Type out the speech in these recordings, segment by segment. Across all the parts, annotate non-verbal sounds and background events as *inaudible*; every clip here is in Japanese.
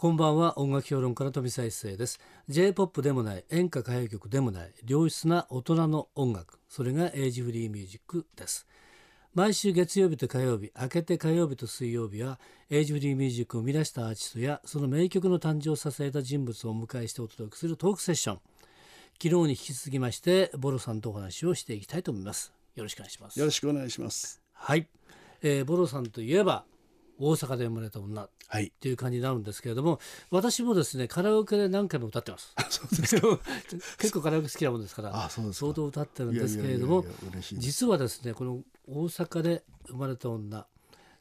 こんばんは。音楽評論家の富澤一世です。J-POP でもない演歌歌謡曲でもない良質な大人の音楽。それがエイジフリーミュージックです。毎週月曜日と火曜日明けて火曜日と水曜日はエイジフリーミュージックを生み出したアーティストやその名曲の誕生を支えた人物をお迎えしてお届けするトークセッション。昨日に引き続きましてボロさんとお話をしていきたいと思います。よろしくお願いします。よろしくお願いします。はい、えー、ボロさんといえば大阪で生まれた女はい。っていう感じになるんですけれども私もですねカラオケで何回も歌ってます。そうですか。*laughs* 結構カラオケ好きなもんですからあそうですか。相当歌ってるんですけれども実はですねこの大阪で生まれた女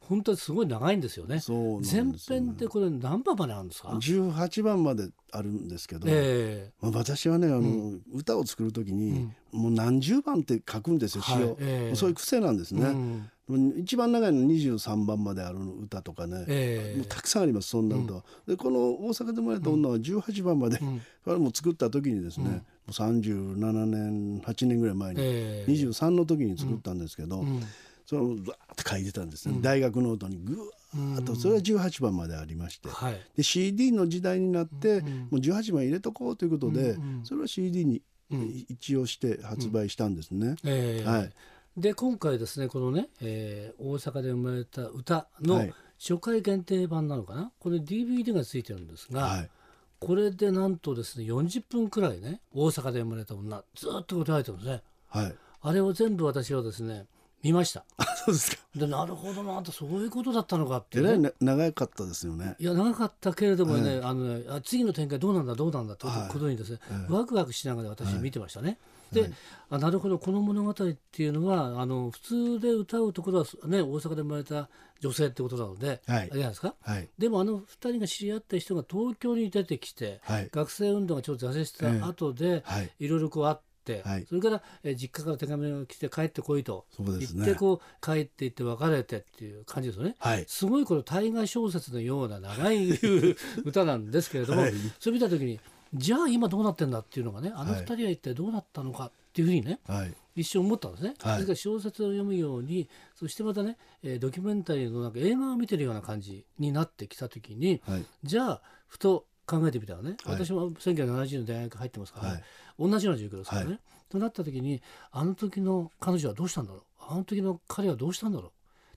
本当にすごい長いんですよね。よね。編ってこれ何番まであるんですか？18番まであるんですけど、えまあ、私はねあの、歌を作る時に、もう何十番って書くんですよはい。ええ。もうそういう癖なんですえね、一番長いの23番まである歌とかね、えもうたくさんありますそんな歌。は、でこの大阪で生まれた女は18番まで、これも作った時にですね、もう37年8年ぐらい前に、ええ。23の時に作ったんですけど、そのザーって書いてたんですね、大学ノートにぐわーっとそれは18番までありまして、はい。で CD の時代になって、もう18番入れとこうということで、それは CD に一応して発売したんですね。ええ。はいで今回ですねこのね、えー大阪で生まれた歌のはい。初回限定版なのかな？これ DVD がついてるんですが、はい。これでなんとですね40分くらいね大阪で生まれた女ずっと答えてるんですね。はい、あれを全部私はですね見ました。あそうですか。でなるほどなとそういうことだったのかってね。な長かったですよね。いや長かったけれどもね、あのねあ次の展開どうなんだどうなんだというはい。ことにですね、ワクワクしながら私見てましたね。で、あなるほど。この物語っていうのはあの普通で歌うところはね大阪で生まれた女性ってことなので、はい。あれですか？はい。でもあの2人が知り合った人が東京に出てきて、はい。学生運動がちょっと挫折した後で、はい。いろいろこうあって、はい。それから、えー実家から手紙が来て帰ってこいとそうですね。言ってこう帰っていって別れてっていう感じですよね。はい。すごいこれ大河小説のような長い *laughs* 歌なんですけれども、はい。それ見た時にじゃあ今どうなってんだっていうのがねあの二人は一体どうなったのかっていうふうにね、はい。一瞬思ったんですね。はい。ですから小説を読むようにそしてまたね、えードキュメンタリーのなんか映画を見てるような感じになってきた時に、はい。じゃあふと考えてみたらね、はい。私も1970年大学入ってますから、はい。同じような状況ですからね。はい。となった時にあの時の彼女はどうしたんだろう？あの時の彼はどうしたんだろう？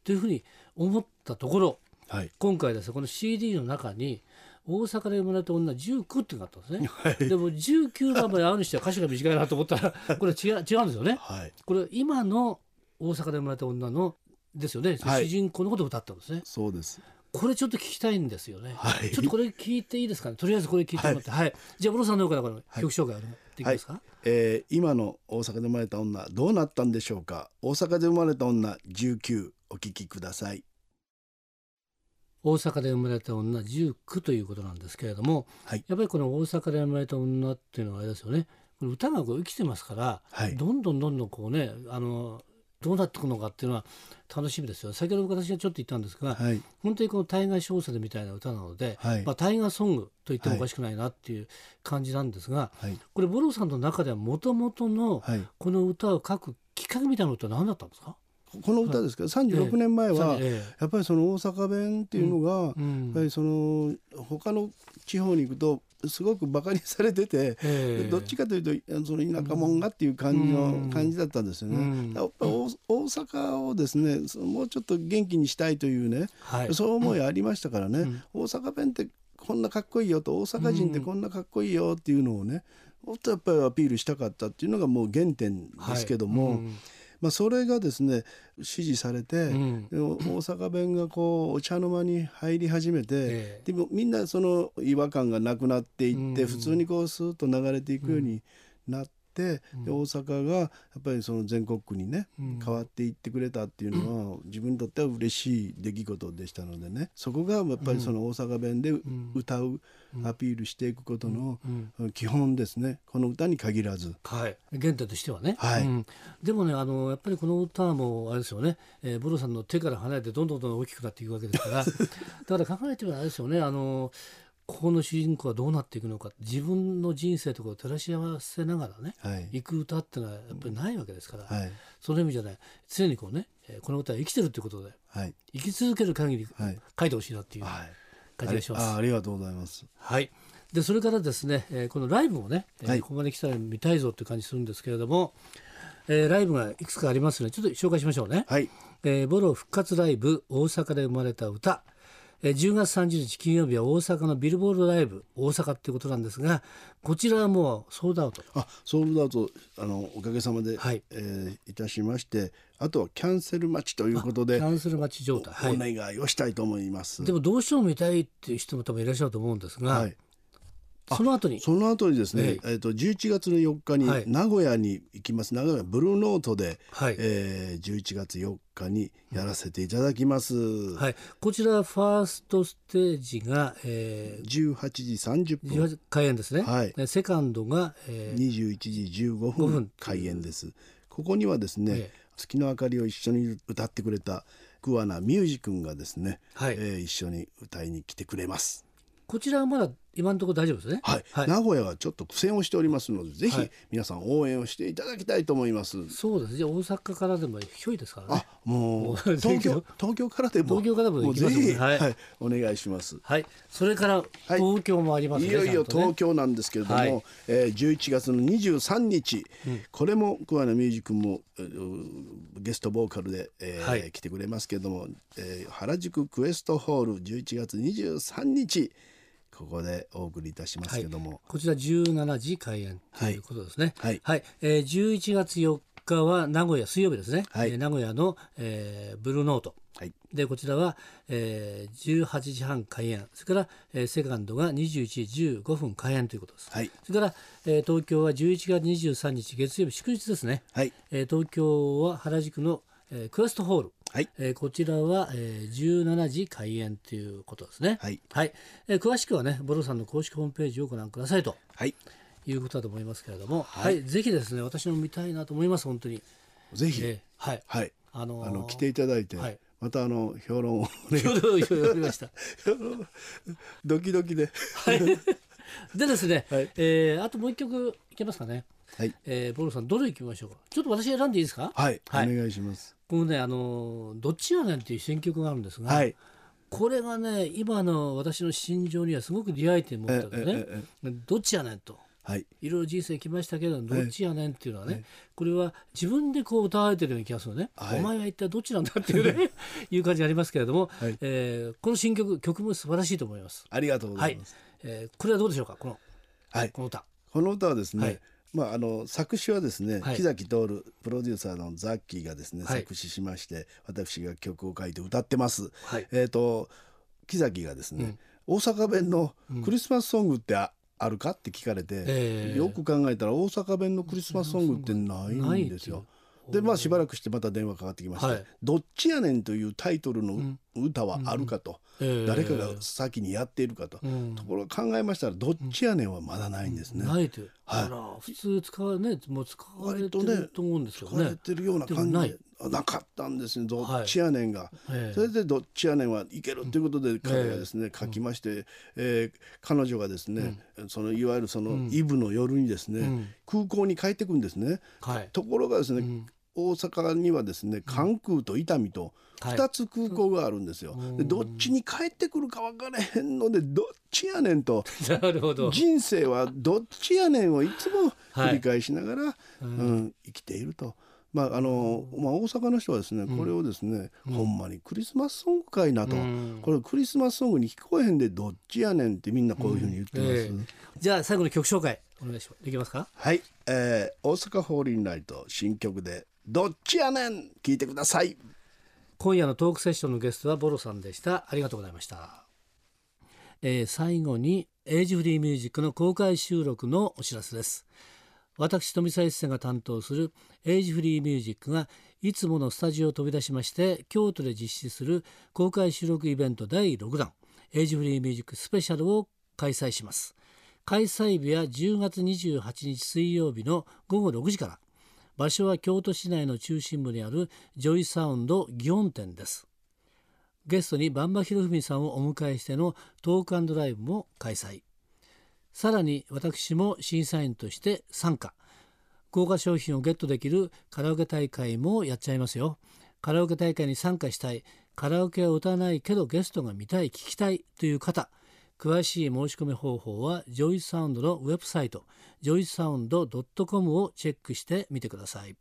というふうに思ったところはい。今回ですねこの CD の中に大阪で生まれた女19っていうのがあったんですね。*laughs* はいでも19番まであるにしては歌詞が短いなと思ったら *laughs* これ違う違うんですよね。はいこれ今の大阪で生まれた女のですよね、はい主人公のことを歌ったんですね。そうです。これちょっと聞きたいんですよね。はいちょっとこれ聞いていいですかね？とりあえずこれ聞いてもらって、はい。じゃあ、ブロさんの方からこの曲紹介をできますか？えー今の大阪で生まれた女どうなったんでしょうか？大阪で生まれた女19お聞きください大阪で生まれた女19ということなんですけれども、はい。やっぱりこの大阪で生まれた女っていうのはあれですよね。歌がこう生きてますから、はい。どんどんどんどんこうね、あのどうなっていくのかっていうのは楽しみですよ。先ほど私がちょっと言ったんですが、はい。本当にこの大河小説みたいな歌なので、はい。まあ、大河ソングと言ってもおかしくないなっていう感じなんですが、はい。これボロさんの中ではもともとのはい。この歌を書くきっかけみたいなのって何だったんですか、この歌ですけど36年前はえやっぱりその大阪弁っていうのがやっぱりその他の地方に行くとすごくバカにされててええ。どっちかというとその田舎者がっていう感じうん。の感じだったんですよね。うん。やっぱり大大阪をですねもうちょっと元気にしたいというねはい、そういう思いありましたからね、うん。大阪弁ってこんなかっこいいよと大阪人ってこんなかっこいいよっていうのをねもっとやっぱりアピールしたかったっていうのがもう原点ですけども、はいうんまあ、それがですね支持されて、うん。大阪弁がこうお茶の間に入り始めて、ええ。でもみんなその違和感がなくなっていって、うん。普通にこうスーッと流れていくようになって、で大阪がやっぱりその全国区にね、うん。変わっていってくれたっていうのは *clears throat* 自分にとっては嬉しい出来事でしたのでね。そこがやっぱりその大阪弁で歌う、アピールしていくことの基本ですね。この歌に限らず。はい、原点としてはね、はい。うん。でもねあのやっぱりこの歌もあれですよね、えー、ボロさんの手から離れてどんどんどんどん大きくなっていくわけですから。*laughs* だから考えてみればあれですよね。あのここの主人公はどうなっていくのか自分の人生とかを照らし合わせながらねはい行く歌ってのはやっぱりないわけですから、はいその意味じゃない常にこうね、えーこの歌は生きてるってことではい生き続ける限りはい書いてほしいなっていうはい感じがします。あありがとうございます。はい。でそれからですね、えーこのライブもね、ここまで来たら見たいぞっていう感じするんですけれども、えーライブがいくつかありますのでちょっと紹介しましょうね。はい。えーボロ復活ライブ大阪で生まれた歌、えー10月30日金曜日は大阪のビルボールドライブ大阪っていうことなんですがこちらはもうソールドアウト。あソールドアウトあのおかげさまで、はい。えーいたしましてあとはキャンセル待ちということでキャンセル待ち状態、はい。お願いをしたいと思います。でもどうしても見たいっていう人も多分いらっしゃると思うんですが、はい、その後に？その後にですね、ええ。ー、と11月の4日にはい。名古屋に行きます、名古屋ブルーノートで、はい。えー、11月4日にやらせていただきます、はい、こちらファーストステージが、えー、18時30分。18開演ですね、はい。でセカンドが、えー21時15 5分分開演です。ここにはですね、ええ。月の明かりを一緒に歌ってくれた桑名ミュージ君がですね、はい。えー一緒に歌いに来てくれます。こちらはまだ今のところ大丈夫ですね？はい、はい。名古屋はちょっと苦戦をしておりますのでぜひはい。皆さん応援をしていただきたいと思います、そうです。ね。大阪からでもひょいですからね。あ。ももうう東京東京からでも。東京からでももう行きますぜひ、もんねはい。はい、お願いします。はい。それから東京もありますね。いよいよ東京なんですけれども、はい。えー、11月の23日、これも桑名ミュージックもえーゲストボーカルで、えーはい。来てくれますけれども、えー原宿クエストホール11月23日ここでお送りいたしますけれども、こちら17時開演ということですね。はい。えー、11月4日は名古屋水曜日ですね。はい。えー名古屋の、えーブルーノート。はい。でこちらは、えー、18時半開演。それから、えーセカンドが21時15分開演ということです、はい。それから、えー東京は11月23日月曜日祝日ですね、はい。えー東京は原宿の、えークエストホール、はい。えーこちらは、えー17時開演ということですね。はい。えー詳しくはねボロさんの公式ホームページをご覧くださいと。はい。いうことだと思いますけれども、はい。ぜひですね私も見たいなと思います本当に、ぜひ、えーはい。はい。あのーあの来ていただいて、はい。またあの評論をね。いろいろいろいろありました。*laughs* ドキドキで。*laughs* でですね、はい。えーあともう一曲いけますかね、はい。えーボロさんどれいきましょうか。ちょっと私選んでいいですか。はい、はい。お願いしますこのねあのーどっちやねんっていう選曲があるんですが、はい。これがね今の私の心情にはすごく出会えて思ったんですね。どっちやねんと。はい。いろいろ人生来ましたけどどっちやねんっていうのはね、これは自分でこう歌われてるような気がするね、はい。お前は一体どっちなんだっていうね *laughs* いう感じがありますけれども、はい。えーこの新曲曲も素晴らしいと思います。ありがとうごはいざいます、、えーこれはどうでしょうか？このはい。この歌。この歌はですね、はいまあ、あの作詞はですね、はい。木崎徹プロデューサーのザッキーがですね、はい。作詞しまして私が曲を書いて歌ってます。はい。えっ、と木崎がですね、大阪弁のクリスマスソングってあ,、あるかって聞かれて、ええよく考えたら大阪弁のクリスマスソングってないんですよ。でまあしばらくしてまた電話かかってきまして「はい。どっちやねん」というタイトルの歌はあるかと、ええ。誰かが先にやっているかと、うん。ところが考えましたら「どっちやねん」はまだないんですね。ないという、はい。普通使わねもう使われてると思うんですけど使われねてるような感じでなかったんですねどっちやねんが、ええ。それでどっちやねんはいけるということで彼がですね、書きまして、えー彼女がですね、そのいわゆるそのイブの夜にですね、空港に帰ってくんですね。はい。ところがですね、大阪にはですね関空と伊丹とはい。2つ空港があるんですよ。でどっちに帰ってくるか分からへんのでどっちやねんと *laughs* 人生はどっちやねんをいつも繰り返しながら、うん。生きていると。まああのまあ、大阪の人はですねこれをですね、ほんまにクリスマスソングかいなと、ん。これクリスマスソングに聞こえへんでどっちやねんってみんなこういうふうに言ってます。ええ。じゃあ最後の曲紹介お願いします。できますか？はい、えー、大阪ホーリーナイト新曲で「どっちやねん」聞いてください。今夜のトークセッションのゲストはボロさんでした。ありがとうございました、えー最後にエイジフリーミュージックの公開収録のお知らせです。私富澤一世が担当するエイジフリーミュージックがいつものスタジオを飛び出しまして京都で実施する公開収録イベント第6弾エイジフリーミュージックスペシャルを開催します。開催日は10月28日水曜日の午後6時から場所は京都市内の中心部にあるジョイサウンド祇園店です。ゲストに馬場博文さんをお迎えしてのトークライブも開催。さらに私も審査員として参加。豪華賞品をゲットできるカラオケ大会もやっちゃいますよ。カラオケ大会に参加したい。カラオケは歌わないけどゲストが見たい聞きたいという方。詳しい申し込み方法はジョイサウンドのウェブサイトジョイサウンド .com をチェックしてみてください。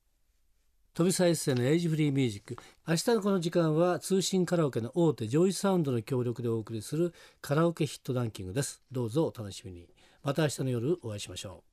飛び再生のエイジフリーミュージック明日のこの時間は通信カラオケの大手ジョイサウンドの協力でお送りするカラオケヒットランキングです。どうぞお楽しみに。また明日の夜お会いしましょう。